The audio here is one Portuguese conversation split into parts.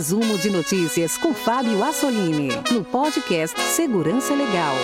Resumo de notícias com Fábio Assolini, no podcast Segurança Legal.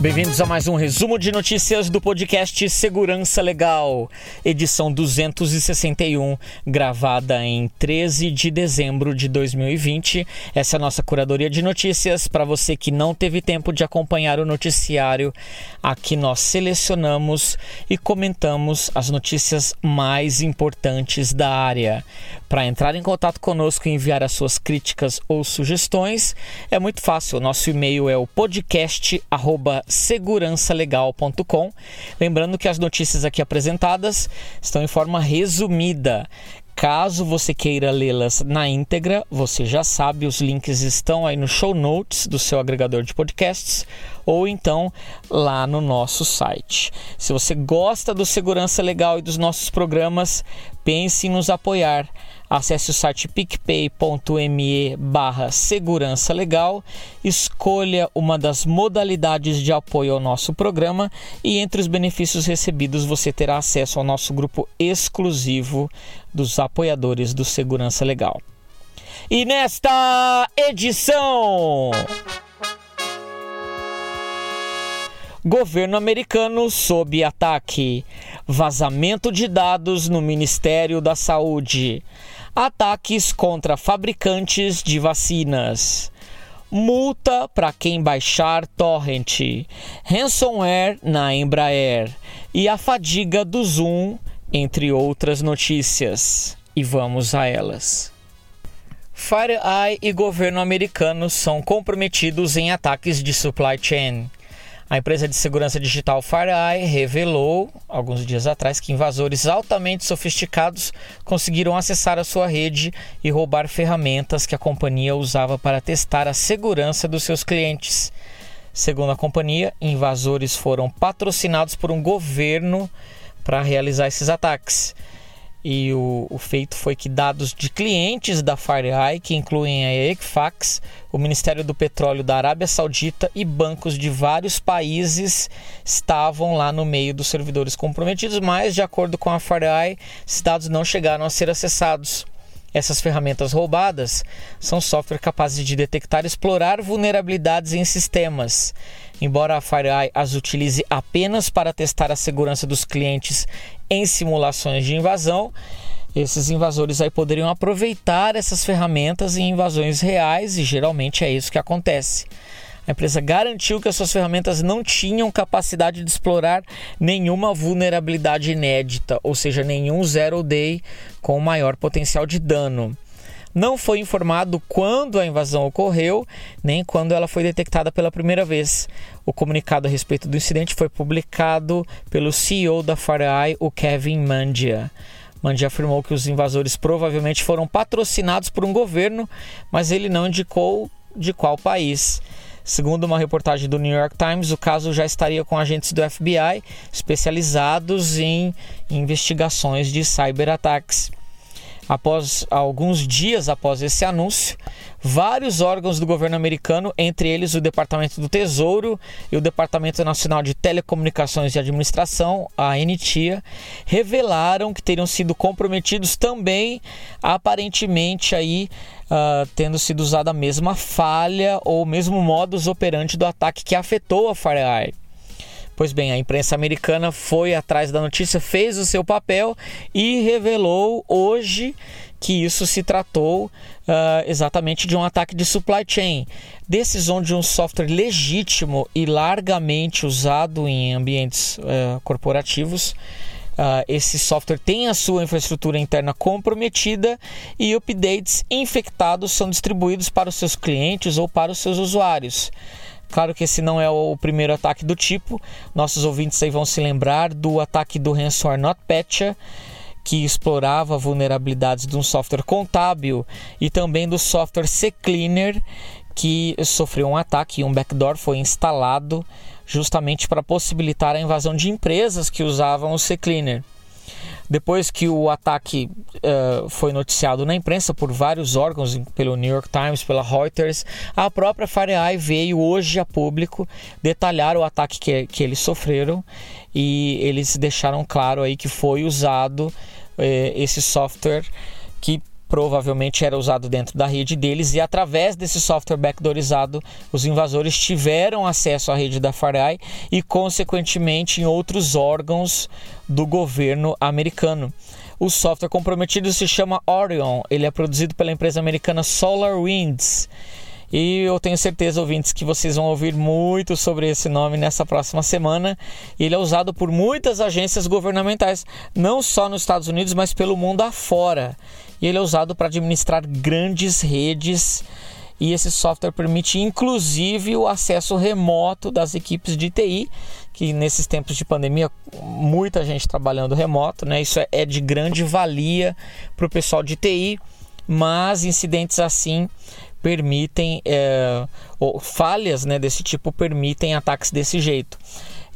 Bem-vindos a mais um resumo de notícias do podcast Segurança Legal, edição 261, gravada em 13 de dezembro de 2020. Essa é a nossa curadoria de notícias. Para você que não teve tempo de acompanhar o noticiário, aqui nós selecionamos e comentamos as notícias mais importantes da área. Para entrar em contato conosco e enviar as suas críticas ou sugestões, é muito fácil. O nosso e-mail é o podcast@segurançalegal.com. Lembrando que as notícias aqui apresentadas estão em forma resumida. Caso você queira lê-las na íntegra, você já sabe, os links estão aí no show notes do seu agregador de podcasts ou então lá no nosso site. Se você gosta do Segurança Legal e dos nossos programas, pense em nos apoiar. Acesse o site picpay.me barra segurança legal, escolha uma das modalidades de apoio ao nosso programa e entre os benefícios recebidos você terá acesso ao nosso grupo exclusivo dos apoiadores do Segurança Legal. E nesta edição... Governo americano sob ataque. Vazamento de dados no Ministério da Saúde ataques contra fabricantes de vacinas, multa para quem baixar torrent, ransomware na Embraer e a fadiga do Zoom, entre outras notícias. E vamos a elas. FireEye e governo americano são comprometidos em ataques de supply chain. A empresa de segurança digital FireEye revelou, alguns dias atrás, que invasores altamente sofisticados conseguiram acessar a sua rede e roubar ferramentas que a companhia usava para testar a segurança dos seus clientes. Segundo a companhia, invasores foram patrocinados por um governo para realizar esses ataques. E o, o, feito foi que dados de clientes da FireEye, que incluem a Equifax, o Ministério do Petróleo da Arábia Saudita e bancos de vários países, estavam lá no meio dos servidores comprometidos, mas, de acordo com a FireEye, esses dados não chegaram a ser acessados. Essas ferramentas roubadas são software capazes de detectar e explorar vulnerabilidades em sistemas. Embora a FireEye as utilize apenas para testar a segurança dos clientes em simulações de invasão, esses invasores aí poderiam aproveitar essas ferramentas em invasões reais e geralmente é isso que acontece. A empresa garantiu que as suas ferramentas não tinham capacidade de explorar nenhuma vulnerabilidade inédita, ou seja, nenhum zero day com maior potencial de dano. Não foi informado quando a invasão ocorreu, nem quando ela foi detectada pela primeira vez. O comunicado a respeito do incidente foi publicado pelo CEO da FireEye, o Kevin Mandia. Mandia afirmou que os invasores provavelmente foram patrocinados por um governo, mas ele não indicou de qual país. Segundo uma reportagem do New York Times, o caso já estaria com agentes do FBI especializados em investigações de cyberataques. Após alguns dias após esse anúncio, vários órgãos do governo americano, entre eles o Departamento do Tesouro e o Departamento Nacional de Telecomunicações e Administração, a NTIA, revelaram que teriam sido comprometidos também, aparentemente aí uh, tendo sido usada a mesma falha ou mesmo modus operandi do ataque que afetou a FireEye. Pois bem, a imprensa americana foi atrás da notícia, fez o seu papel e revelou hoje que isso se tratou uh, exatamente de um ataque de supply chain. Decisão de um software legítimo e largamente usado em ambientes uh, corporativos. Uh, esse software tem a sua infraestrutura interna comprometida e updates infectados são distribuídos para os seus clientes ou para os seus usuários. Claro que esse não é o primeiro ataque do tipo. Nossos ouvintes aí vão se lembrar do ataque do ransomware NotPetya, que explorava vulnerabilidades de um software contábil e também do software CCleaner, que sofreu um ataque e um backdoor foi instalado justamente para possibilitar a invasão de empresas que usavam o CCleaner. Depois que o ataque uh, foi noticiado na imprensa por vários órgãos, pelo New York Times, pela Reuters, a própria FireEye veio hoje a público detalhar o ataque que, que eles sofreram e eles deixaram claro aí que foi usado uh, esse software que provavelmente era usado dentro da rede deles e através desse software backdoorizado os invasores tiveram acesso à rede da FireEye e consequentemente em outros órgãos do governo americano. O software comprometido se chama Orion, ele é produzido pela empresa americana SolarWinds. E eu tenho certeza, ouvintes, que vocês vão ouvir muito sobre esse nome nessa próxima semana. Ele é usado por muitas agências governamentais, não só nos Estados Unidos, mas pelo mundo afora e ele é usado para administrar grandes redes e esse software permite inclusive o acesso remoto das equipes de TI, que nesses tempos de pandemia muita gente trabalhando remoto, né? Isso é, é de grande valia para o pessoal de TI, mas incidentes assim permitem é, ou falhas né, desse tipo permitem ataques desse jeito.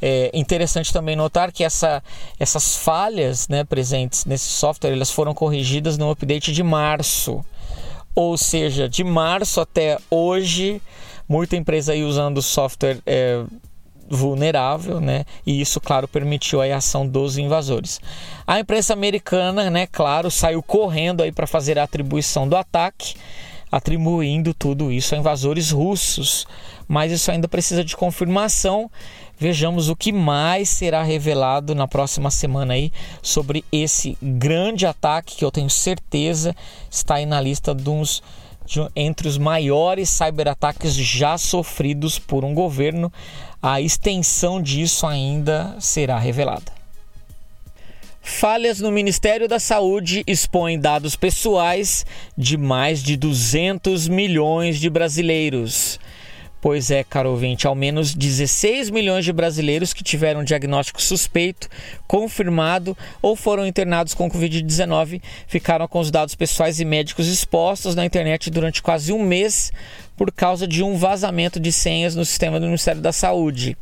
É interessante também notar que essa, essas falhas né, presentes nesse software elas foram corrigidas no update de março. Ou seja, de março até hoje, muita empresa aí usando software é, vulnerável, né? E isso, claro, permitiu a ação dos invasores. A imprensa americana, né, claro, saiu correndo aí para fazer a atribuição do ataque, atribuindo tudo isso a invasores russos. Mas isso ainda precisa de confirmação Vejamos o que mais será revelado na próxima semana aí sobre esse grande ataque que eu tenho certeza está aí na lista uns, de, entre os maiores cyberataques já sofridos por um governo. A extensão disso ainda será revelada. Falhas no Ministério da Saúde expõem dados pessoais de mais de 200 milhões de brasileiros. Pois é, caro ouvinte, ao menos 16 milhões de brasileiros que tiveram diagnóstico suspeito, confirmado ou foram internados com Covid-19 ficaram com os dados pessoais e médicos expostos na internet durante quase um mês por causa de um vazamento de senhas no sistema do Ministério da Saúde.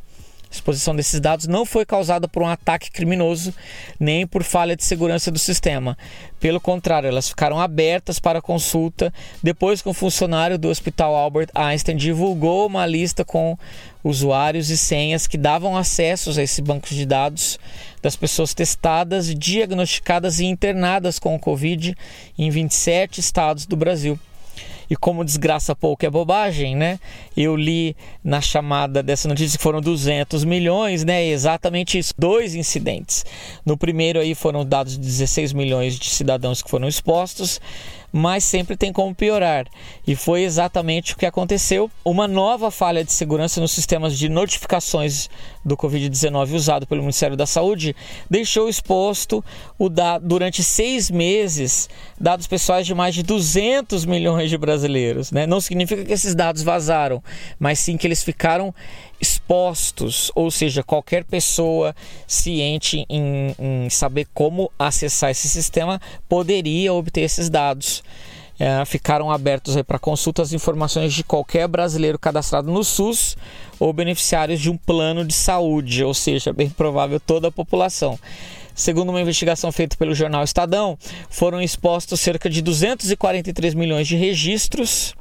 Exposição desses dados não foi causada por um ataque criminoso nem por falha de segurança do sistema. Pelo contrário, elas ficaram abertas para consulta depois que um funcionário do Hospital Albert Einstein divulgou uma lista com usuários e senhas que davam acessos a esse banco de dados das pessoas testadas, diagnosticadas e internadas com o Covid em 27 estados do Brasil. E como desgraça pouco é bobagem, né? Eu li na chamada dessa notícia que foram 200 milhões, né? Exatamente isso, dois incidentes. No primeiro aí foram dados 16 milhões de cidadãos que foram expostos mas sempre tem como piorar. E foi exatamente o que aconteceu. Uma nova falha de segurança nos sistemas de notificações do Covid-19 usado pelo Ministério da Saúde deixou exposto o da, durante seis meses dados pessoais de mais de 200 milhões de brasileiros. Né? Não significa que esses dados vazaram, mas sim que eles ficaram expostos, ou seja, qualquer pessoa ciente em, em saber como acessar esse sistema poderia obter esses dados. É, ficaram abertos para consulta as informações de qualquer brasileiro cadastrado no SUS ou beneficiários de um plano de saúde, ou seja, bem provável toda a população. Segundo uma investigação feita pelo jornal Estadão, foram expostos cerca de 243 milhões de registros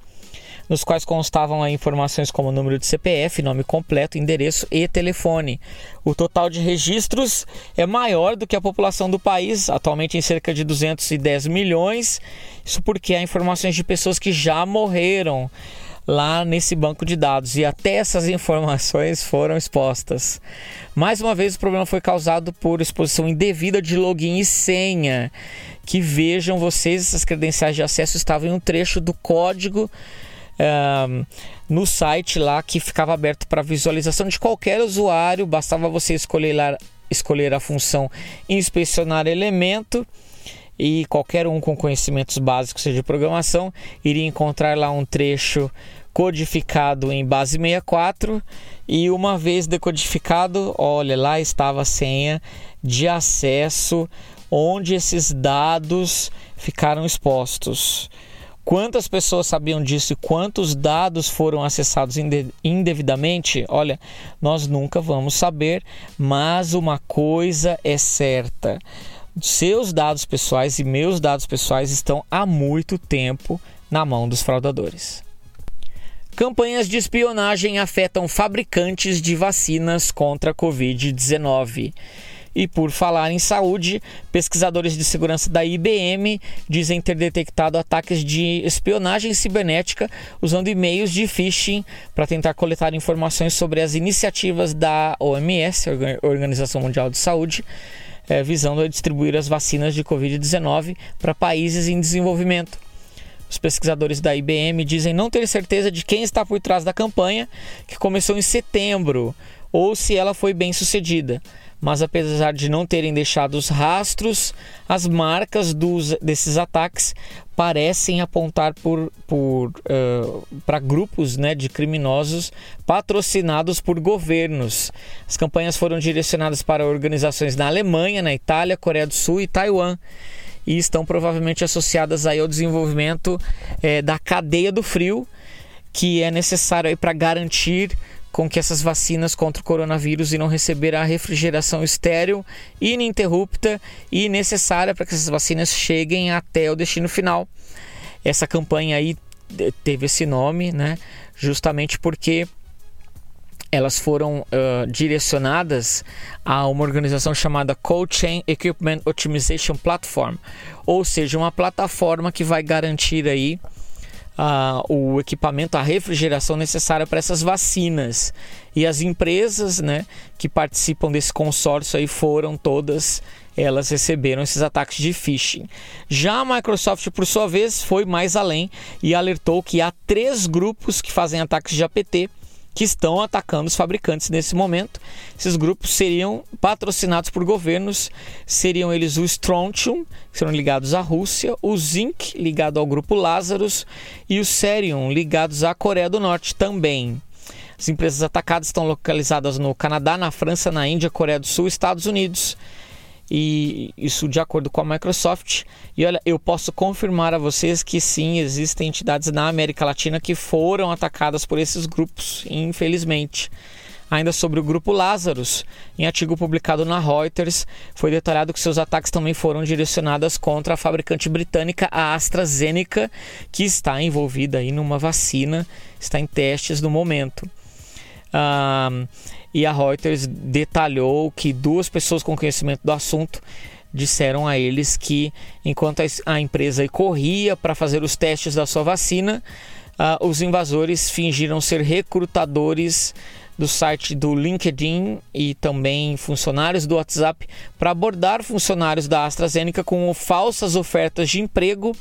nos quais constavam informações como número de CPF, nome completo, endereço e telefone. O total de registros é maior do que a população do país, atualmente em cerca de 210 milhões. Isso porque há informações de pessoas que já morreram lá nesse banco de dados e até essas informações foram expostas. Mais uma vez, o problema foi causado por exposição indevida de login e senha. Que vejam vocês, essas credenciais de acesso estavam em um trecho do código no site lá que ficava aberto para visualização de qualquer usuário, bastava você escolher, lá, escolher a função inspecionar elemento e qualquer um com conhecimentos básicos de programação iria encontrar lá um trecho codificado em base 64 e uma vez decodificado, olha lá estava a senha de acesso onde esses dados ficaram expostos. Quantas pessoas sabiam disso e quantos dados foram acessados indevidamente? Olha, nós nunca vamos saber, mas uma coisa é certa: Seus dados pessoais e meus dados pessoais estão há muito tempo na mão dos fraudadores. Campanhas de espionagem afetam fabricantes de vacinas contra a Covid-19. E por falar em saúde, pesquisadores de segurança da IBM dizem ter detectado ataques de espionagem cibernética usando e-mails de phishing para tentar coletar informações sobre as iniciativas da OMS, Organização Mundial de Saúde, é, visando a distribuir as vacinas de Covid-19 para países em desenvolvimento. Os pesquisadores da IBM dizem não ter certeza de quem está por trás da campanha, que começou em setembro, ou se ela foi bem sucedida mas apesar de não terem deixado os rastros, as marcas dos, desses ataques parecem apontar por, por, uh, para grupos né, de criminosos patrocinados por governos. As campanhas foram direcionadas para organizações na Alemanha, na Itália, Coreia do Sul e Taiwan e estão provavelmente associadas aí ao desenvolvimento é, da cadeia do frio que é necessário para garantir com que essas vacinas contra o coronavírus irão receber a refrigeração estéril ininterrupta e necessária para que essas vacinas cheguem até o destino final. Essa campanha aí teve esse nome, né? Justamente porque elas foram uh, direcionadas a uma organização chamada Cold Chain Equipment Optimization Platform, ou seja, uma plataforma que vai garantir aí uh, o equipamento, a refrigeração necessária para essas vacinas. E as empresas né, que participam desse consórcio aí foram todas elas receberam esses ataques de phishing. Já a Microsoft, por sua vez, foi mais além e alertou que há três grupos que fazem ataques de APT que estão atacando os fabricantes nesse momento. Esses grupos seriam patrocinados por governos, seriam eles o Strontium, que serão ligados à Rússia, o Zinc, ligado ao grupo Lazarus, e o Serium, ligados à Coreia do Norte também. As empresas atacadas estão localizadas no Canadá, na França, na Índia, Coreia do Sul e Estados Unidos e isso de acordo com a Microsoft. E olha, eu posso confirmar a vocês que sim, existem entidades na América Latina que foram atacadas por esses grupos, infelizmente. Ainda sobre o grupo Lazarus, em artigo publicado na Reuters, foi detalhado que seus ataques também foram direcionados contra a fabricante britânica a AstraZeneca, que está envolvida aí numa vacina, está em testes no momento. Ah, e a Reuters detalhou que duas pessoas com conhecimento do assunto disseram a eles que enquanto a empresa corria para fazer os testes da sua vacina, uh, os invasores fingiram ser recrutadores do site do LinkedIn e também funcionários do WhatsApp para abordar funcionários da AstraZeneca com falsas ofertas de emprego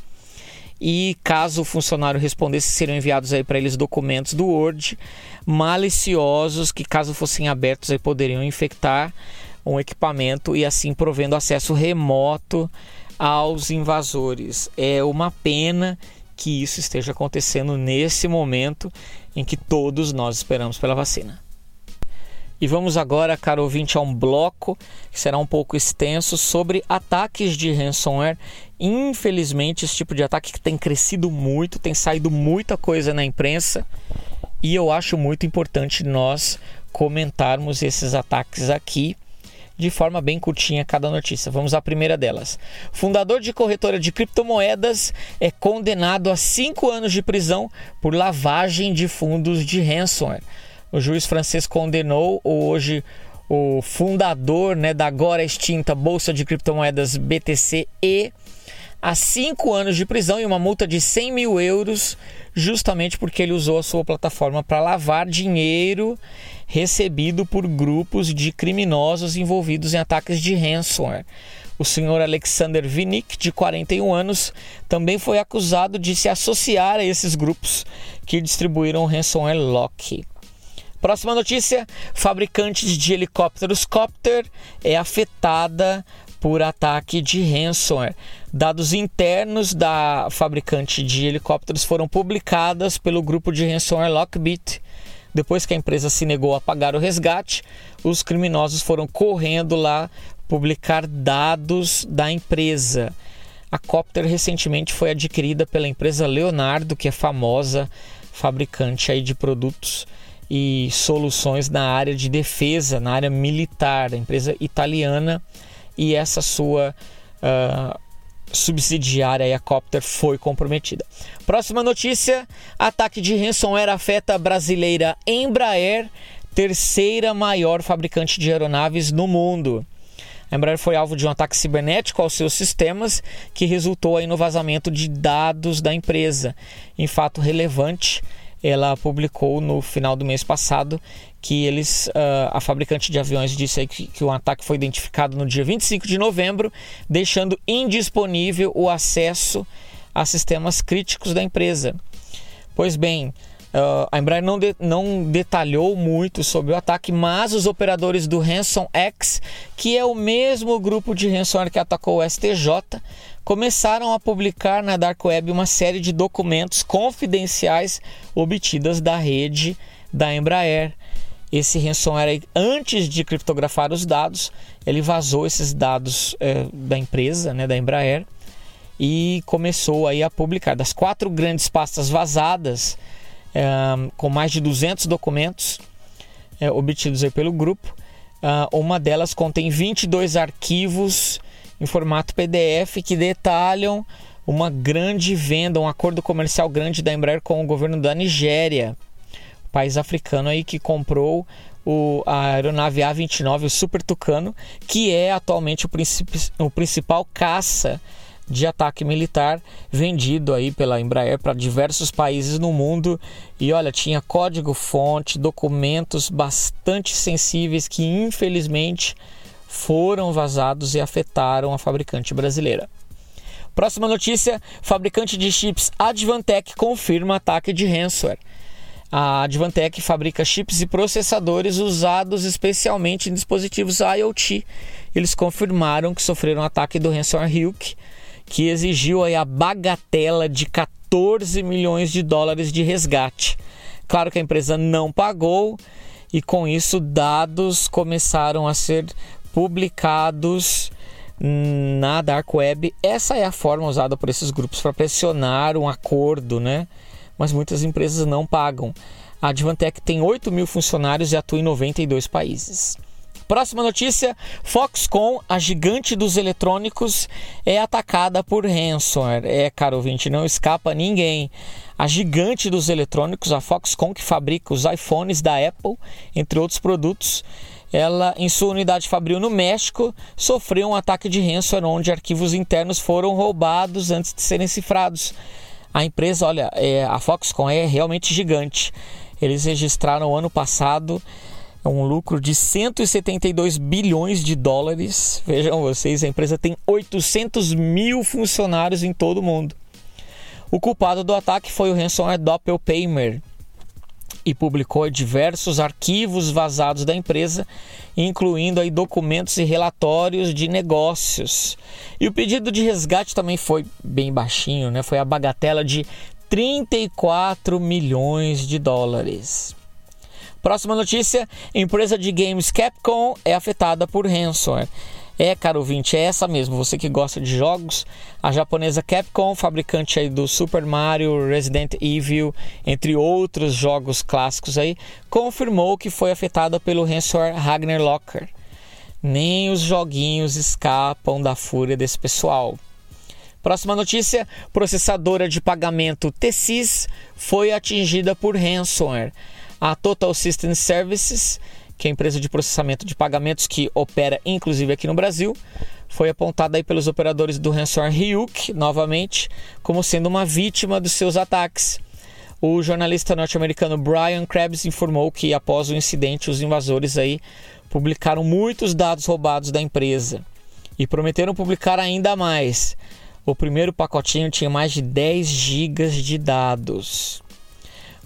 e caso o funcionário respondesse, seriam enviados aí para eles documentos do Word maliciosos que, caso fossem abertos, aí poderiam infectar um equipamento e assim provendo acesso remoto aos invasores. É uma pena que isso esteja acontecendo nesse momento em que todos nós esperamos pela vacina. E vamos agora, caro ouvinte, a um bloco que será um pouco extenso sobre ataques de ransomware. Infelizmente, esse tipo de ataque que tem crescido muito, tem saído muita coisa na imprensa e eu acho muito importante nós comentarmos esses ataques aqui de forma bem curtinha cada notícia. Vamos à primeira delas. Fundador de corretora de criptomoedas é condenado a cinco anos de prisão por lavagem de fundos de ransomware o juiz francês condenou hoje o fundador né, da agora extinta Bolsa de Criptomoedas BTC-E a cinco anos de prisão e uma multa de 100 mil euros, justamente porque ele usou a sua plataforma para lavar dinheiro recebido por grupos de criminosos envolvidos em ataques de ransomware. O senhor Alexander Vinik, de 41 anos, também foi acusado de se associar a esses grupos que distribuíram ransomware Lock. Próxima notícia: fabricantes de helicópteros Copter é afetada por ataque de ransomware. Dados internos da fabricante de helicópteros foram publicados pelo grupo de ransomware Lockbit. Depois que a empresa se negou a pagar o resgate, os criminosos foram correndo lá publicar dados da empresa. A Copter recentemente foi adquirida pela empresa Leonardo, que é famosa fabricante aí de produtos e soluções na área de defesa, na área militar, a empresa italiana e essa sua uh, subsidiária a Copter foi comprometida. Próxima notícia: ataque de ransomware afeta a brasileira Embraer, terceira maior fabricante de aeronaves no mundo. A Embraer foi alvo de um ataque cibernético aos seus sistemas, que resultou aí no vazamento de dados da empresa. Em fato relevante, ela publicou no final do mês passado que eles, uh, a fabricante de aviões disse que, que o ataque foi identificado no dia 25 de novembro, deixando indisponível o acesso a sistemas críticos da empresa. Pois bem, Uh, a Embraer não, de, não detalhou muito sobre o ataque, mas os operadores do Ransom X, que é o mesmo grupo de ransomware que atacou o STJ, começaram a publicar na Dark Web uma série de documentos confidenciais obtidas da rede da Embraer. Esse ransomware, antes de criptografar os dados, ele vazou esses dados é, da empresa, né, da Embraer, e começou aí a publicar. Das quatro grandes pastas vazadas, com mais de 200 documentos é, obtidos aí pelo grupo. Uh, uma delas contém 22 arquivos em formato PDF que detalham uma grande venda, um acordo comercial grande da Embraer com o governo da Nigéria, país africano aí que comprou o, a aeronave A29, o Super Tucano, que é atualmente o, o principal caça de ataque militar vendido aí pela Embraer para diversos países no mundo. E olha, tinha código-fonte, documentos bastante sensíveis que infelizmente foram vazados e afetaram a fabricante brasileira. Próxima notícia: fabricante de chips Advantech confirma ataque de ransomware. A Advantech fabrica chips e processadores usados especialmente em dispositivos IoT. Eles confirmaram que sofreram ataque do ransomware Hilk que exigiu aí a bagatela de 14 milhões de dólares de resgate. Claro que a empresa não pagou e com isso dados começaram a ser publicados na dark web. Essa é a forma usada por esses grupos para pressionar um acordo, né? Mas muitas empresas não pagam. A Advantech tem 8 mil funcionários e atua em 92 países. Próxima notícia: Foxconn, a gigante dos eletrônicos, é atacada por ransomware. É, caro ouvinte, não escapa ninguém. A gigante dos eletrônicos, a Foxconn, que fabrica os iPhones da Apple, entre outros produtos, ela, em sua unidade fabril no México, sofreu um ataque de ransomware onde arquivos internos foram roubados antes de serem cifrados. A empresa, olha, é, a Foxconn é realmente gigante. Eles registraram ano passado um lucro de 172 bilhões de dólares. Vejam vocês, a empresa tem 800 mil funcionários em todo o mundo. O culpado do ataque foi o ransomware Doppelpaymer e publicou diversos arquivos vazados da empresa, incluindo aí documentos e relatórios de negócios. E o pedido de resgate também foi bem baixinho, né? Foi a bagatela de 34 milhões de dólares. Próxima notícia: empresa de games Capcom é afetada por ransomware. É, caro ouvinte, é essa mesmo. Você que gosta de jogos, a japonesa Capcom, fabricante aí do Super Mario, Resident Evil, entre outros jogos clássicos aí, confirmou que foi afetada pelo ransomware Ragnar Locker. Nem os joguinhos escapam da fúria desse pessoal. Próxima notícia: processadora de pagamento T-Sys foi atingida por ransomware. A Total System Services, que é a empresa de processamento de pagamentos que opera inclusive aqui no Brasil, foi apontada aí pelos operadores do ransomware Ryuk, novamente, como sendo uma vítima dos seus ataques. O jornalista norte-americano Brian Krebs informou que após o incidente os invasores aí publicaram muitos dados roubados da empresa e prometeram publicar ainda mais. O primeiro pacotinho tinha mais de 10 gigas de dados.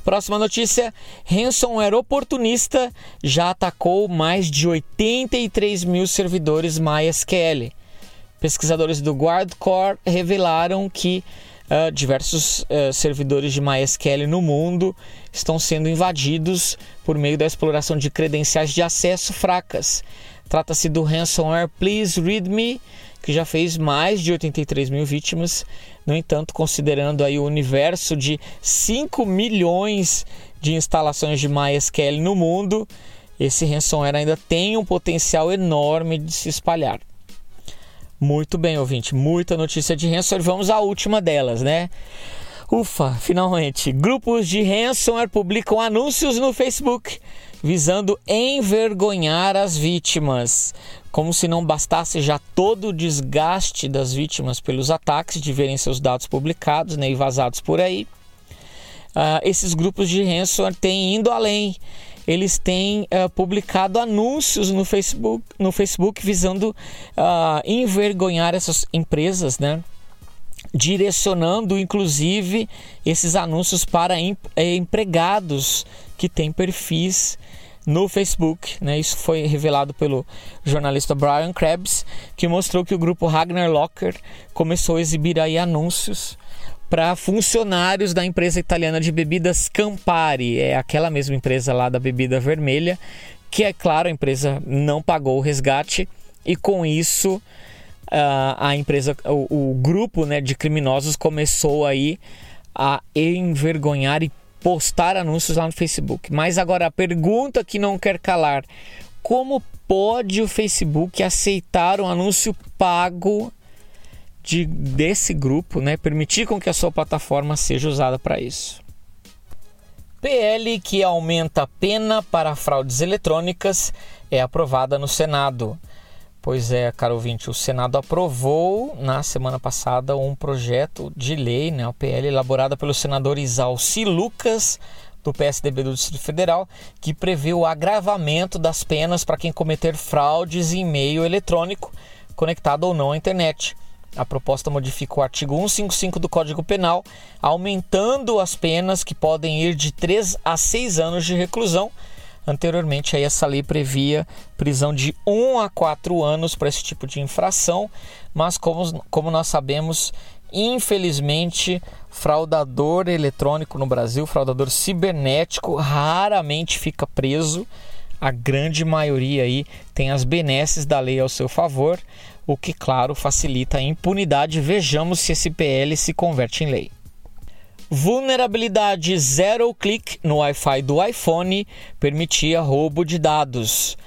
Próxima notícia: ransomware oportunista já atacou mais de 83 mil servidores MySQL. Pesquisadores do Guardcore revelaram que uh, diversos uh, servidores de MySQL no mundo estão sendo invadidos por meio da exploração de credenciais de acesso fracas. Trata-se do ransomware Please Read Me, que já fez mais de 83 mil vítimas. No entanto, considerando aí o universo de 5 milhões de instalações de MySQL no mundo, esse ransomware ainda tem um potencial enorme de se espalhar. Muito bem, ouvinte, muita notícia de ransomware. Vamos à última delas, né? Ufa, finalmente. Grupos de ransomware publicam anúncios no Facebook visando envergonhar as vítimas. Como se não bastasse já todo o desgaste das vítimas pelos ataques de verem seus dados publicados né, e vazados por aí. Uh, esses grupos de ransomware têm indo além. Eles têm uh, publicado anúncios no Facebook, no Facebook visando uh, envergonhar essas empresas, né? direcionando inclusive esses anúncios para eh, empregados que têm perfis no Facebook. Né? Isso foi revelado pelo jornalista Brian Krebs, que mostrou que o grupo Ragnar Locker começou a exibir aí anúncios para funcionários da empresa italiana de bebidas Campari, é aquela mesma empresa lá da bebida vermelha, que é claro, a empresa não pagou o resgate e com isso uh, a empresa, o, o grupo né, de criminosos começou aí a envergonhar e postar anúncios lá no Facebook. Mas agora a pergunta que não quer calar: como pode o Facebook aceitar um anúncio pago de, desse grupo, né? Permitir com que a sua plataforma seja usada para isso? PL que aumenta a pena para fraudes eletrônicas é aprovada no Senado. Pois é, caro ouvinte, o Senado aprovou na semana passada um projeto de lei, né, o PL, elaborado pelo senador Isalci Lucas, do PSDB do Distrito Federal, que prevê o agravamento das penas para quem cometer fraudes em meio eletrônico, conectado ou não à internet. A proposta modifica o artigo 155 do Código Penal, aumentando as penas que podem ir de 3 a 6 anos de reclusão Anteriormente, aí, essa lei previa prisão de 1 a 4 anos para esse tipo de infração, mas como, como nós sabemos, infelizmente, fraudador eletrônico no Brasil, fraudador cibernético, raramente fica preso. A grande maioria aí tem as benesses da lei ao seu favor, o que, claro, facilita a impunidade. Vejamos se esse PL se converte em lei. Vulnerabilidade zero click no Wi-Fi do iPhone permitia roubo de dados.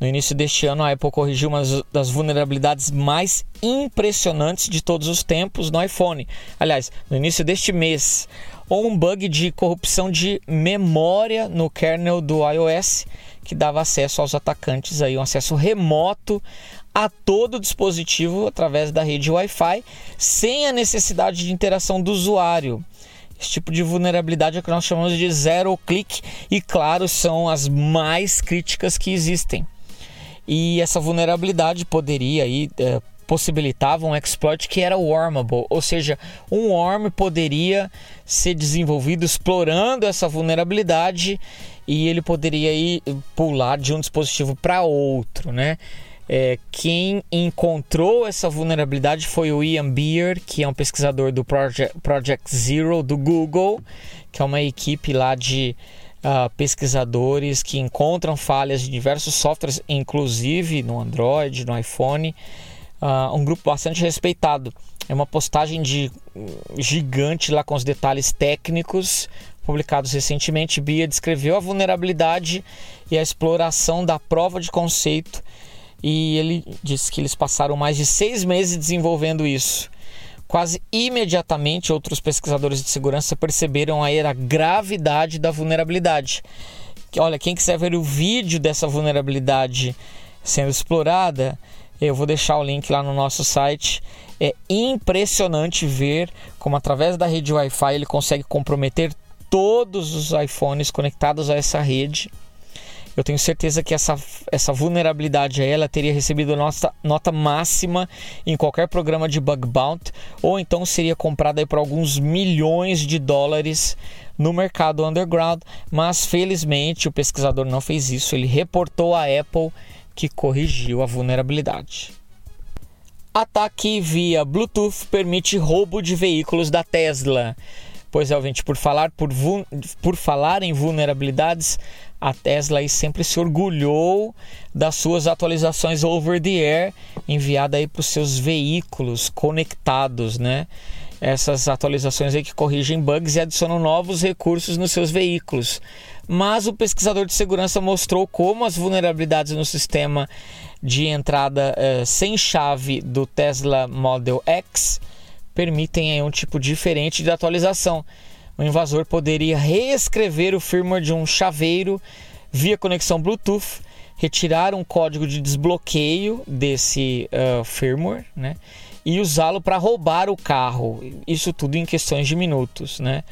No início deste ano, a Apple corrigiu uma das vulnerabilidades mais impressionantes de todos os tempos no iPhone. Aliás, no início deste mês, ou um bug de corrupção de memória no kernel do iOS que dava acesso aos atacantes aí um acesso remoto a todo o dispositivo através da rede Wi-Fi, sem a necessidade de interação do usuário. Esse tipo de vulnerabilidade é o que nós chamamos de zero click e, claro, são as mais críticas que existem. E essa vulnerabilidade poderia aí é, possibilitava um exploit que era wormable, ou seja, um worm poderia ser desenvolvido explorando essa vulnerabilidade e ele poderia ir pular de um dispositivo para outro, né? É, quem encontrou essa vulnerabilidade foi o Ian Beer, que é um pesquisador do Project, Project Zero do Google, que é uma equipe lá de uh, pesquisadores que encontram falhas de diversos softwares, inclusive no Android, no iPhone. Uh, um grupo bastante respeitado. É uma postagem de gigante lá com os detalhes técnicos publicados recentemente. Bia descreveu a vulnerabilidade e a exploração da prova de conceito e ele disse que eles passaram mais de seis meses desenvolvendo isso. Quase imediatamente, outros pesquisadores de segurança perceberam aí a gravidade da vulnerabilidade. Olha, quem quiser ver o vídeo dessa vulnerabilidade sendo explorada, eu vou deixar o link lá no nosso site. É impressionante ver como, através da rede Wi-Fi, ele consegue comprometer todos os iPhones conectados a essa rede eu tenho certeza que essa, essa vulnerabilidade a ela teria recebido nota, nota máxima em qualquer programa de bug bounty, ou então seria comprada por alguns milhões de dólares no mercado underground, mas felizmente o pesquisador não fez isso, ele reportou à Apple que corrigiu a vulnerabilidade. Ataque via Bluetooth permite roubo de veículos da Tesla. Pois é, ouvinte, por falar, por, por falar em vulnerabilidades, a Tesla aí sempre se orgulhou das suas atualizações over the air enviada aí para os seus veículos conectados, né? Essas atualizações aí que corrigem bugs e adicionam novos recursos nos seus veículos. mas o pesquisador de segurança mostrou como as vulnerabilidades no sistema de entrada uh, sem chave do Tesla Model X permitem um tipo diferente de atualização. O invasor poderia reescrever o firmware de um chaveiro via conexão Bluetooth, retirar um código de desbloqueio desse uh, firmware, né? E usá-lo para roubar o carro. Isso tudo em questões de minutos, né?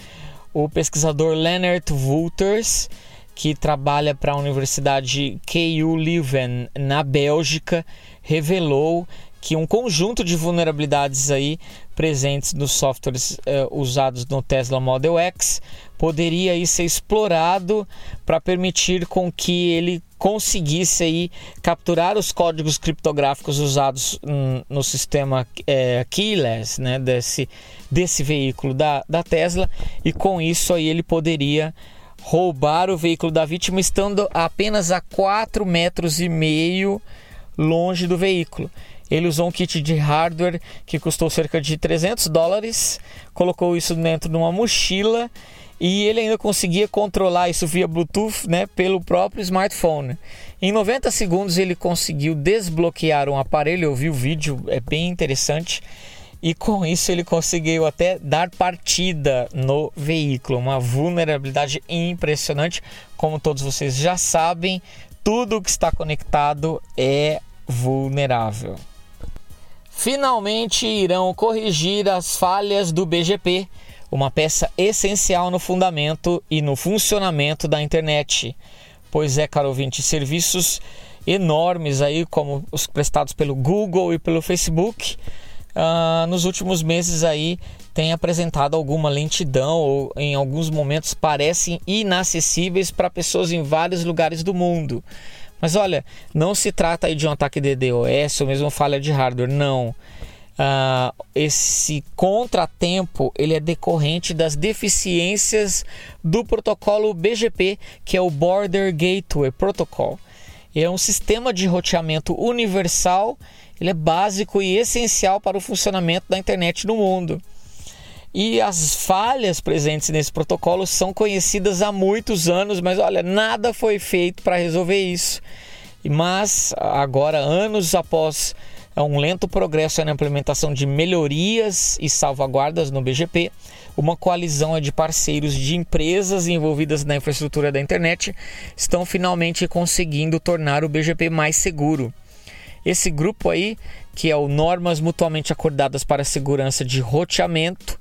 O pesquisador Leonard Wolters, que trabalha para a Universidade KU Leuven na Bélgica, revelou que um conjunto de vulnerabilidades aí presentes nos softwares uh, usados no Tesla Model X poderia aí ser explorado para permitir com que ele conseguisse aí capturar os códigos criptográficos usados no sistema é, keyless né, desse, desse veículo da, da Tesla e com isso aí ele poderia roubar o veículo da vítima estando apenas a 4 metros e meio longe do veículo. Ele usou um kit de hardware que custou cerca de 300 dólares, colocou isso dentro de uma mochila e ele ainda conseguia controlar isso via Bluetooth né, pelo próprio smartphone. Em 90 segundos ele conseguiu desbloquear um aparelho, eu vi o vídeo, é bem interessante. E com isso ele conseguiu até dar partida no veículo, uma vulnerabilidade impressionante. Como todos vocês já sabem, tudo que está conectado é vulnerável finalmente irão corrigir as falhas do BGP, uma peça essencial no fundamento e no funcionamento da internet. Pois é, caro ouvinte, serviços enormes aí, como os prestados pelo Google e pelo Facebook, uh, nos últimos meses aí têm apresentado alguma lentidão ou em alguns momentos parecem inacessíveis para pessoas em vários lugares do mundo. Mas olha, não se trata aí de um ataque de DOS ou mesmo falha de hardware, não. Uh, esse contratempo ele é decorrente das deficiências do protocolo BGP, que é o Border Gateway Protocol. É um sistema de roteamento universal, ele é básico e essencial para o funcionamento da internet no mundo. E as falhas presentes nesse protocolo são conhecidas há muitos anos, mas olha, nada foi feito para resolver isso. Mas agora, anos após um lento progresso na implementação de melhorias e salvaguardas no BGP, uma coalizão de parceiros de empresas envolvidas na infraestrutura da internet estão finalmente conseguindo tornar o BGP mais seguro. Esse grupo aí, que é o Normas Mutuamente Acordadas para a Segurança de Roteamento,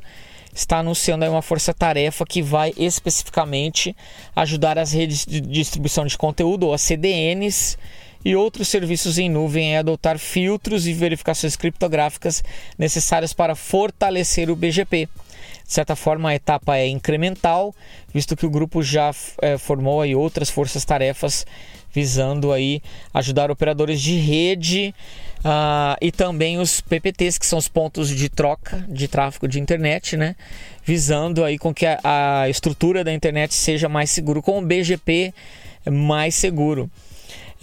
está anunciando uma força-tarefa que vai especificamente ajudar as redes de distribuição de conteúdo, ou as CDNs, e outros serviços em nuvem a adotar filtros e verificações criptográficas necessárias para fortalecer o BGP. De certa forma, a etapa é incremental, visto que o grupo já é, formou aí outras forças-tarefas visando aí ajudar operadores de rede uh, e também os PPTs, que são os pontos de troca de tráfego de internet, né? Visando aí com que a, a estrutura da internet seja mais seguro, com o BGP mais seguro.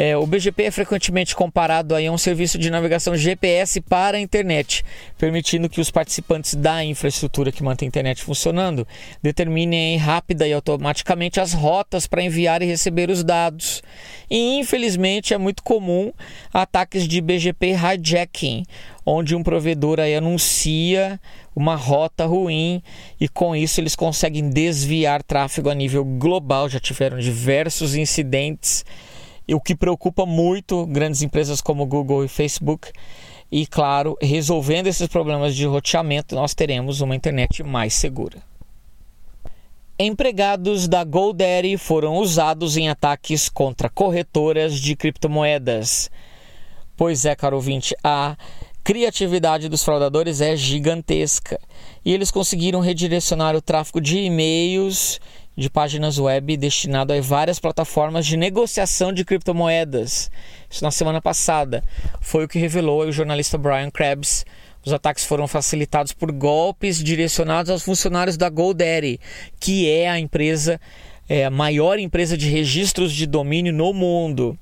É, o BGP é frequentemente comparado a um serviço de navegação GPS para a internet, permitindo que os participantes da infraestrutura que mantém a internet funcionando determinem rápida e automaticamente as rotas para enviar e receber os dados. E infelizmente é muito comum ataques de BGP hijacking, onde um provedor aí anuncia uma rota ruim e com isso eles conseguem desviar tráfego a nível global. Já tiveram diversos incidentes e o que preocupa muito grandes empresas como Google e Facebook. E claro, resolvendo esses problemas de roteamento, nós teremos uma internet mais segura. Empregados da GoDaddy foram usados em ataques contra corretoras de criptomoedas. Pois é, caro ouvinte, a criatividade dos fraudadores é gigantesca e eles conseguiram redirecionar o tráfego de e-mails de páginas web destinado a várias plataformas de negociação de criptomoedas. Isso na semana passada. Foi o que revelou o jornalista Brian Krebs. Os ataques foram facilitados por golpes direcionados aos funcionários da GoDaddy, que é a empresa, é a maior empresa de registros de domínio no mundo.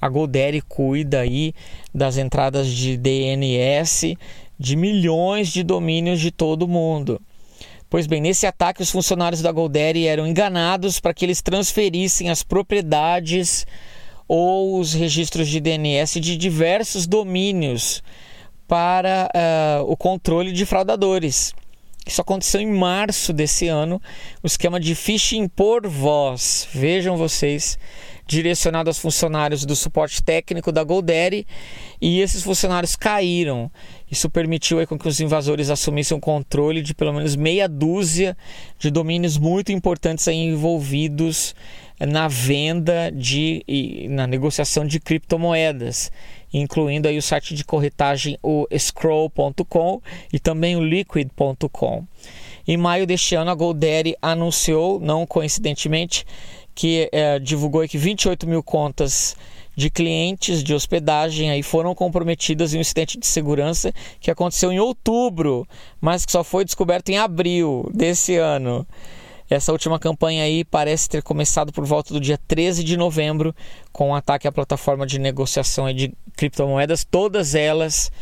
A GoDaddy cuida aí das entradas de DNS de milhões de domínios de todo o mundo. Pois bem, nesse ataque, os funcionários da GoDaddy eram enganados para que eles transferissem as propriedades ou os registros de DNS de diversos domínios para uh, o controle de fraudadores. Isso aconteceu em março desse ano, o esquema de phishing por voz. Vejam vocês, direcionado aos funcionários do suporte técnico da GoDaddy, e esses funcionários caíram. Isso permitiu aí, com que os invasores assumissem o controle de pelo menos meia dúzia de domínios muito importantes envolvidos na venda de na negociação de criptomoedas, incluindo aí o site de corretagem o scroll.com e também o liquid.com. Em maio deste ano, a GoDaddy anunciou, não coincidentemente, que é, divulgou que 28 mil contas de clientes de hospedagem aí foram comprometidas em um incidente de segurança que aconteceu em outubro, mas que só foi descoberto em abril desse ano. Essa última campanha aí parece ter começado por volta do dia 13 de novembro, com um ataque à plataforma de negociação de criptomoedas, todas elas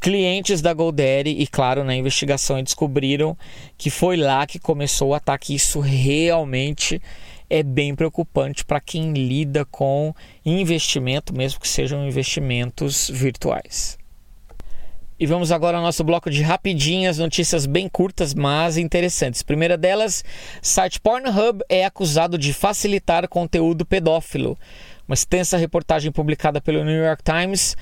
clientes da GoDaddy e claro, na investigação descobriram que foi lá que começou o ataque. Isso realmente é bem preocupante para quem lida com investimento, mesmo que sejam investimentos virtuais. E vamos agora ao nosso bloco de rapidinhas, notícias bem curtas, mas interessantes. Primeira delas, site Pornhub é acusado de facilitar conteúdo pedófilo. Uma extensa reportagem publicada pelo New York Times,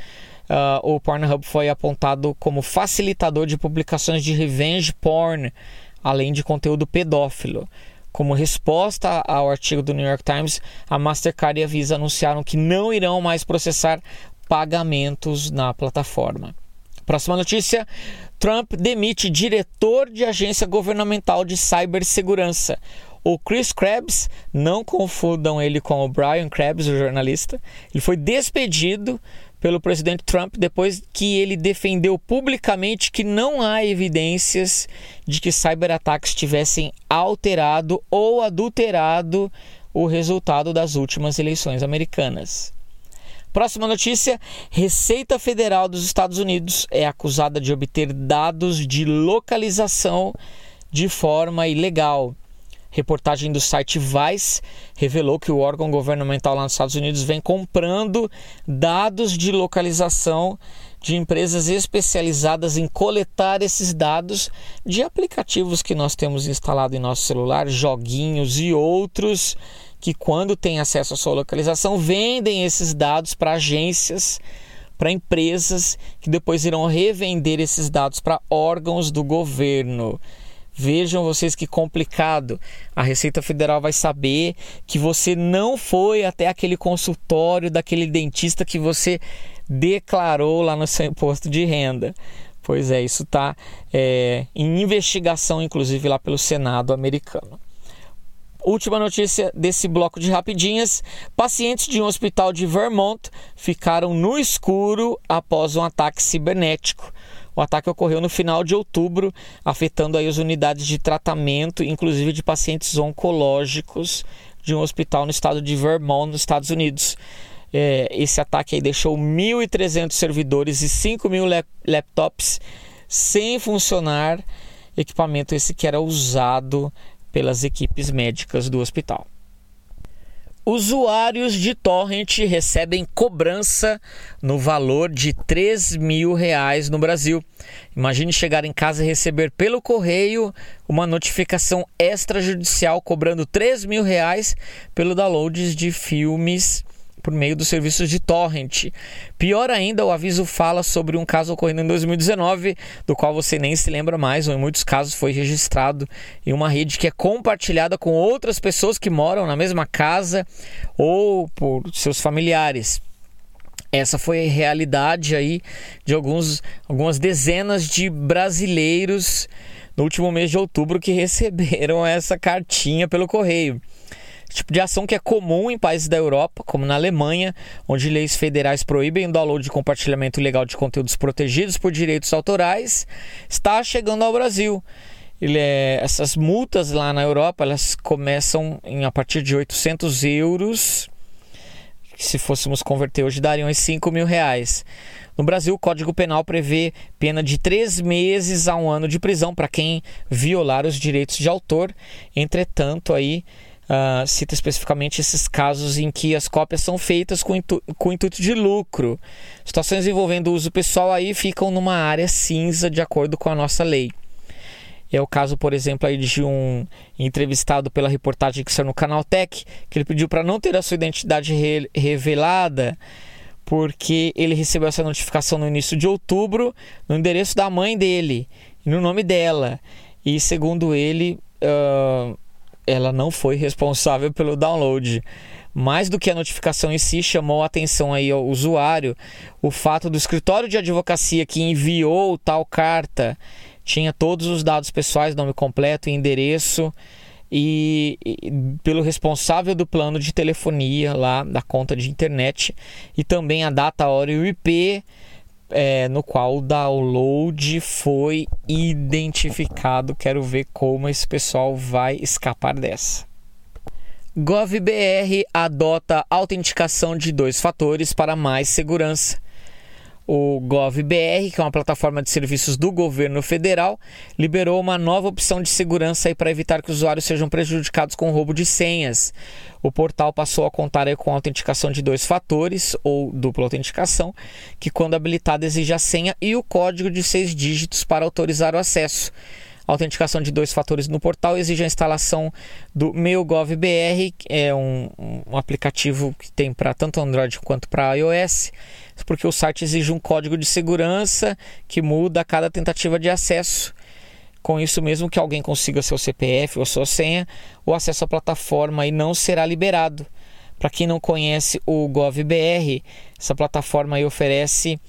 uh, o Pornhub foi apontado como facilitador de publicações de revenge porn, além de conteúdo pedófilo. Como resposta ao artigo do New York Times, a Mastercard e a Visa anunciaram que não irão mais processar pagamentos na plataforma. Próxima notícia: Trump demite diretor de agência governamental de cibersegurança. O Chris Krebs, não confundam ele com o Brian Krebs, o jornalista, ele foi despedido pelo presidente Trump depois que ele defendeu publicamente que não há evidências de que cyberataques tivessem alterado ou adulterado o resultado das últimas eleições americanas. Próxima notícia: Receita Federal dos Estados Unidos é acusada de obter dados de localização de forma ilegal. Reportagem do site Vice revelou que o órgão governamental lá nos Estados Unidos vem comprando dados de localização de empresas especializadas em coletar esses dados de aplicativos que nós temos instalado em nosso celular, joguinhos e outros que quando têm acesso à sua localização vendem esses dados para agências, para empresas que depois irão revender esses dados para órgãos do governo. Vejam vocês que complicado. A Receita Federal vai saber que você não foi até aquele consultório daquele dentista que você declarou lá no seu imposto de renda. Pois é, isso está é, em investigação, inclusive, lá pelo Senado americano. Última notícia desse bloco de rapidinhas: pacientes de um hospital de Vermont ficaram no escuro após um ataque cibernético. O ataque ocorreu no final de outubro, afetando aí as unidades de tratamento, inclusive de pacientes oncológicos de um hospital no estado de Vermont, nos Estados Unidos. É, esse ataque aí deixou 1.300 servidores e 5 mil laptops sem funcionar. Equipamento esse que era usado pelas equipes médicas do hospital. Usuários de torrent recebem cobrança no valor de 3 mil reais no Brasil. Imagine chegar em casa e receber pelo correio uma notificação extrajudicial cobrando 3 mil reais pelo download de filmes por meio dos serviços de torrent. Pior ainda, o aviso fala sobre um caso ocorrendo em 2019, do qual você nem se lembra mais, ou em muitos casos foi registrado em uma rede que é compartilhada com outras pessoas que moram na mesma casa ou por seus familiares. Essa foi a realidade aí de alguns, algumas dezenas de brasileiros no último mês de outubro que receberam essa cartinha pelo correio tipo de ação que é comum em países da Europa, como na Alemanha, onde leis federais proíbem o download e compartilhamento ilegal de conteúdos protegidos por direitos autorais, está chegando ao Brasil. É, essas multas lá na Europa elas começam em, a partir de 800 euros se fôssemos converter hoje dariam uns 5 mil reais. No Brasil, o Código Penal prevê pena de três meses a um ano de prisão para quem violar os direitos de autor. Entretanto, aí uh, cita especificamente esses casos em que as cópias são feitas com, intu com intuito de lucro. Situações envolvendo uso pessoal aí ficam numa área cinza de acordo com a nossa lei. É o caso, por exemplo, aí de um entrevistado pela reportagem que saiu no Canal Tech, que ele pediu para não ter a sua identidade re revelada, porque ele recebeu essa notificação no início de outubro no endereço da mãe dele no nome dela. E segundo ele, uh, ela não foi responsável pelo download. Mais do que a notificação em si, chamou a atenção aí ao usuário o fato do escritório de advocacia que enviou tal carta tinha todos os dados pessoais, nome completo endereço. E, e, pelo responsável do plano de telefonia lá da conta de internet e também a data, hora e o IP é, no qual o download foi identificado. Quero ver como esse pessoal vai escapar dessa. GovBR adota autenticação de dois fatores para mais segurança. O GovBR, que é uma plataforma de serviços do governo federal, liberou uma nova opção de segurança para evitar que usuários sejam prejudicados com roubo de senhas. O portal passou a contar com autenticação de dois fatores, ou dupla autenticação, que, quando habilitada, exige a senha e o código de seis dígitos para autorizar o acesso. A autenticação de dois fatores no portal exige a instalação do MeuGovBR, que é um, um aplicativo que tem para tanto Android quanto para iOS porque o site exige um código de segurança que muda a cada tentativa de acesso. Com isso, mesmo que alguém consiga seu CPF ou sua senha, o acesso à plataforma aí não será liberado. Para quem não conhece o GovBR, essa plataforma aí oferece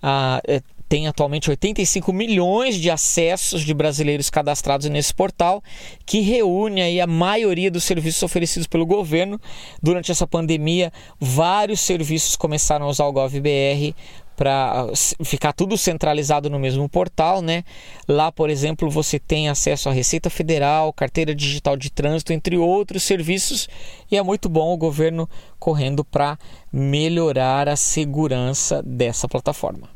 a, é, tem atualmente 85 milhões de acessos de brasileiros cadastrados nesse portal, que reúne aí a maioria dos serviços oferecidos pelo governo. Durante essa pandemia, vários serviços começaram a usar o GovBR para ficar tudo centralizado no mesmo portal, né? Lá, por exemplo, você tem acesso à Receita Federal, carteira digital de trânsito, entre outros serviços, e é muito bom o governo correndo para melhorar a segurança dessa plataforma.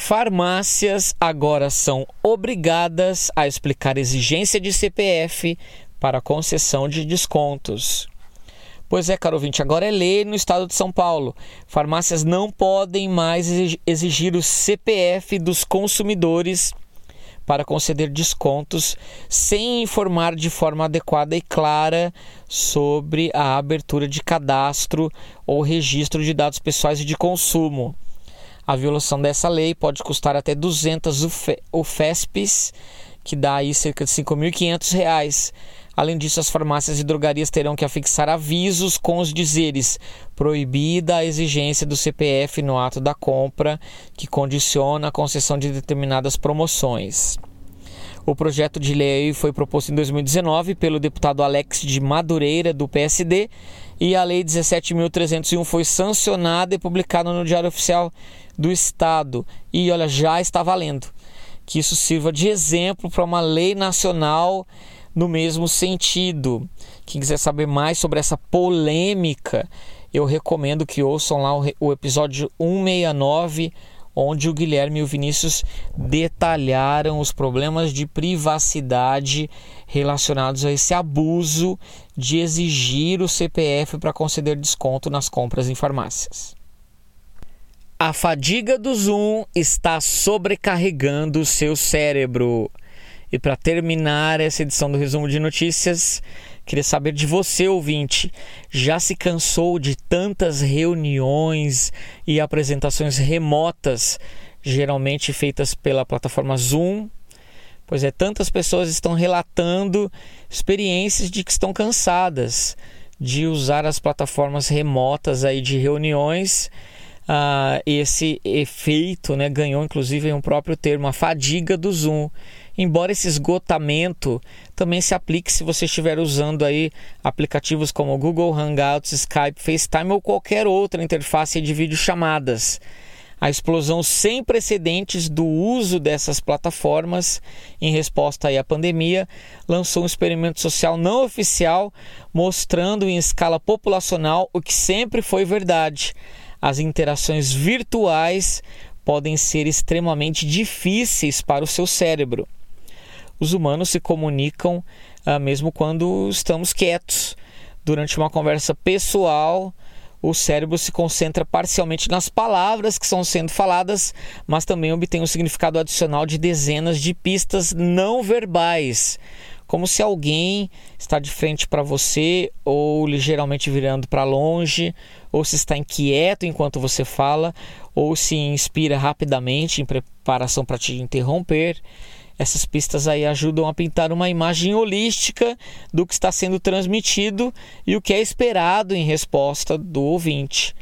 Farmácias agora são obrigadas a explicar exigência de CPF para concessão de descontos. Pois é, caro ouvinte, agora é lei no estado de São Paulo. Farmácias não podem mais exigir o CPF dos consumidores para conceder descontos sem informar de forma adequada e clara sobre a abertura de cadastro ou registro de dados pessoais e de consumo. A violação dessa lei pode custar até 200 UFESPs, que dá aí cerca de R$ 5.500. Além disso, as farmácias e drogarias terão que afixar avisos com os dizeres proibida a exigência do CPF no ato da compra, que condiciona a concessão de determinadas promoções. O projeto de lei foi proposto em 2019 pelo deputado Alex de Madureira, do PSD, e a Lei 17.301 foi sancionada e publicada no Diário Oficial do Estado. E olha, já está valendo. Que isso sirva de exemplo para uma lei nacional no mesmo sentido. Quem quiser saber mais sobre essa polêmica, eu recomendo que ouçam lá o episódio 169, onde o Guilherme e o Vinícius detalharam os problemas de privacidade relacionados a esse abuso de exigir o CPF para conceder desconto nas compras em farmácias. A fadiga do Zoom está sobrecarregando o seu cérebro. E para terminar essa edição do resumo de notícias, queria saber de você, ouvinte. Já se cansou de tantas reuniões e apresentações remotas, geralmente feitas pela plataforma Zoom? Pois é, tantas pessoas estão relatando experiências de que estão cansadas de usar as plataformas remotas aí de reuniões ah, esse efeito né, ganhou inclusive um próprio termo, a fadiga do Zoom. Embora esse esgotamento também se aplique se você estiver usando aí aplicativos como Google Hangouts, Skype, FaceTime ou qualquer outra interface de videochamadas. A explosão sem precedentes do uso dessas plataformas em resposta à pandemia lançou um experimento social não oficial mostrando em escala populacional o que sempre foi verdade. As interações virtuais podem ser extremamente difíceis para o seu cérebro. Os humanos se comunicam ah, mesmo quando estamos quietos. Durante uma conversa pessoal, o cérebro se concentra parcialmente nas palavras que estão sendo faladas, mas também obtém um significado adicional de dezenas de pistas não verbais, como se alguém está de frente para você ou ligeiramente virando para longe, ou se está inquieto enquanto você fala, ou se inspira rapidamente em preparação para te interromper. Essas pistas aí ajudam a pintar uma imagem holística do que está sendo transmitido e o que é esperado em resposta do ouvinte.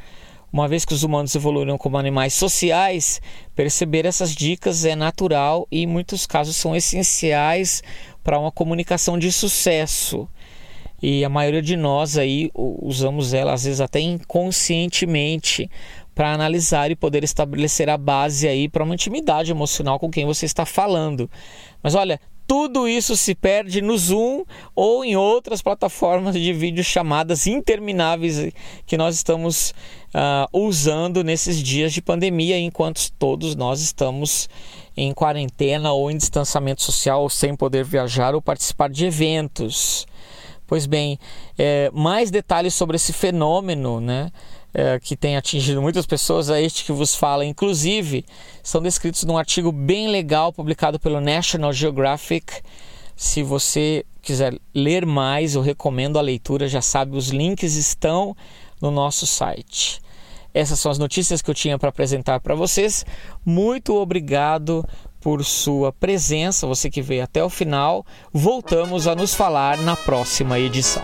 Uma vez que os humanos evoluíram como animais sociais, perceber essas dicas é natural e em muitos casos são essenciais para uma comunicação de sucesso. E a maioria de nós aí usamos ela às vezes até inconscientemente para analisar e poder estabelecer a base aí para uma intimidade emocional com quem você está falando. Mas olha, tudo isso se perde no Zoom ou em outras plataformas de vídeo chamadas intermináveis que nós estamos uh, usando nesses dias de pandemia, enquanto todos nós estamos em quarentena ou em distanciamento social, sem poder viajar ou participar de eventos. Pois bem, é, mais detalhes sobre esse fenômeno, né? É, que tem atingido muitas pessoas, é este que vos fala. Inclusive, são descritos num artigo bem legal publicado pelo National Geographic. Se você quiser ler mais, eu recomendo a leitura, já sabe, os links estão no nosso site. Essas são as notícias que eu tinha para apresentar para vocês. Muito obrigado por sua presença, você que veio até o final. Voltamos a nos falar na próxima edição.